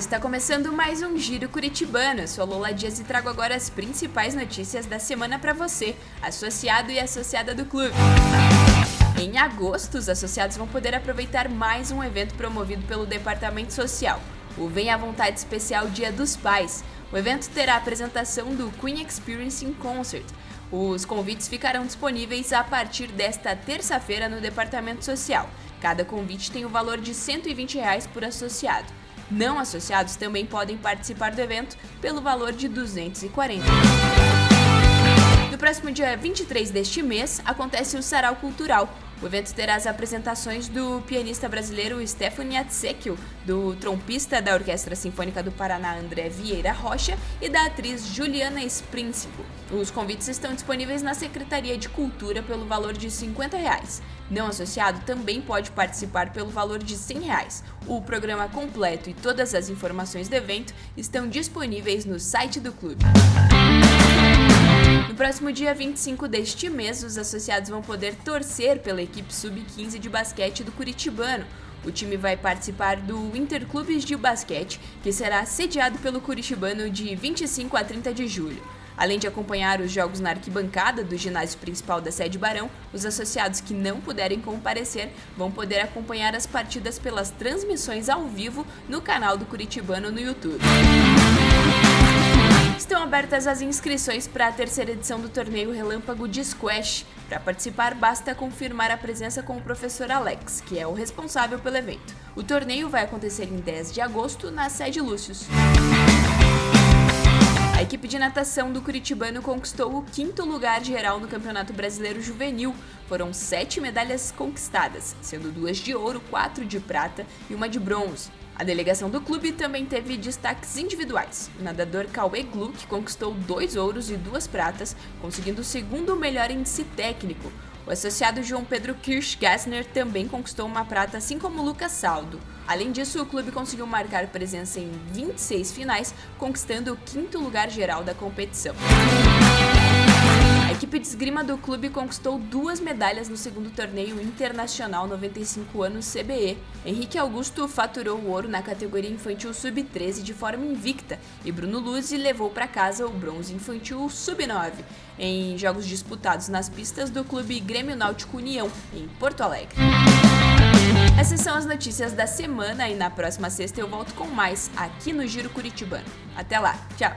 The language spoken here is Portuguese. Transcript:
está começando mais um Giro Curitibano. Eu sou Lola Dias e trago agora as principais notícias da semana para você, associado e associada do clube. Em agosto, os associados vão poder aproveitar mais um evento promovido pelo Departamento Social, o Vem à Vontade Especial Dia dos Pais. O evento terá a apresentação do Queen Experience in Concert. Os convites ficarão disponíveis a partir desta terça-feira no Departamento Social. Cada convite tem o valor de 120 reais por associado. Não associados também podem participar do evento pelo valor de 240. Próximo dia 23 deste mês, acontece o Sarau Cultural. O evento terá as apresentações do pianista brasileiro Stefan Yatsekio, do trompista da Orquestra Sinfônica do Paraná André Vieira Rocha e da atriz Juliana Sprinsico. Os convites estão disponíveis na Secretaria de Cultura pelo valor de 50 reais. Não associado também pode participar pelo valor de 100 reais. O programa completo e todas as informações do evento estão disponíveis no site do clube. Próximo dia 25 deste mês, os associados vão poder torcer pela equipe sub-15 de basquete do Curitibano. O time vai participar do Interclubes de Basquete, que será sediado pelo Curitibano de 25 a 30 de julho. Além de acompanhar os jogos na arquibancada do ginásio principal da sede Barão, os associados que não puderem comparecer vão poder acompanhar as partidas pelas transmissões ao vivo no canal do Curitibano no YouTube. Estão abertas as inscrições para a terceira edição do torneio Relâmpago de Squash. Para participar, basta confirmar a presença com o professor Alex, que é o responsável pelo evento. O torneio vai acontecer em 10 de agosto na sede Lúcius. A equipe de natação do Curitibano conquistou o quinto lugar geral no Campeonato Brasileiro Juvenil. Foram sete medalhas conquistadas, sendo duas de ouro, quatro de prata e uma de bronze. A delegação do clube também teve destaques individuais. O nadador Cauê Gluck conquistou dois ouros e duas pratas, conseguindo o segundo melhor índice técnico. O associado João Pedro Kirsch Gassner também conquistou uma prata, assim como Lucas Saldo. Além disso, o clube conseguiu marcar presença em 26 finais, conquistando o quinto lugar geral da competição. Equipe de esgrima do clube conquistou duas medalhas no segundo torneio internacional 95 anos CBE. Henrique Augusto faturou o ouro na categoria infantil sub-13 de forma invicta e Bruno Luzzi levou para casa o bronze infantil sub-9 em jogos disputados nas pistas do clube Grêmio Náutico União em Porto Alegre. Essas são as notícias da semana e na próxima sexta eu volto com mais aqui no Giro Curitibano. Até lá, tchau!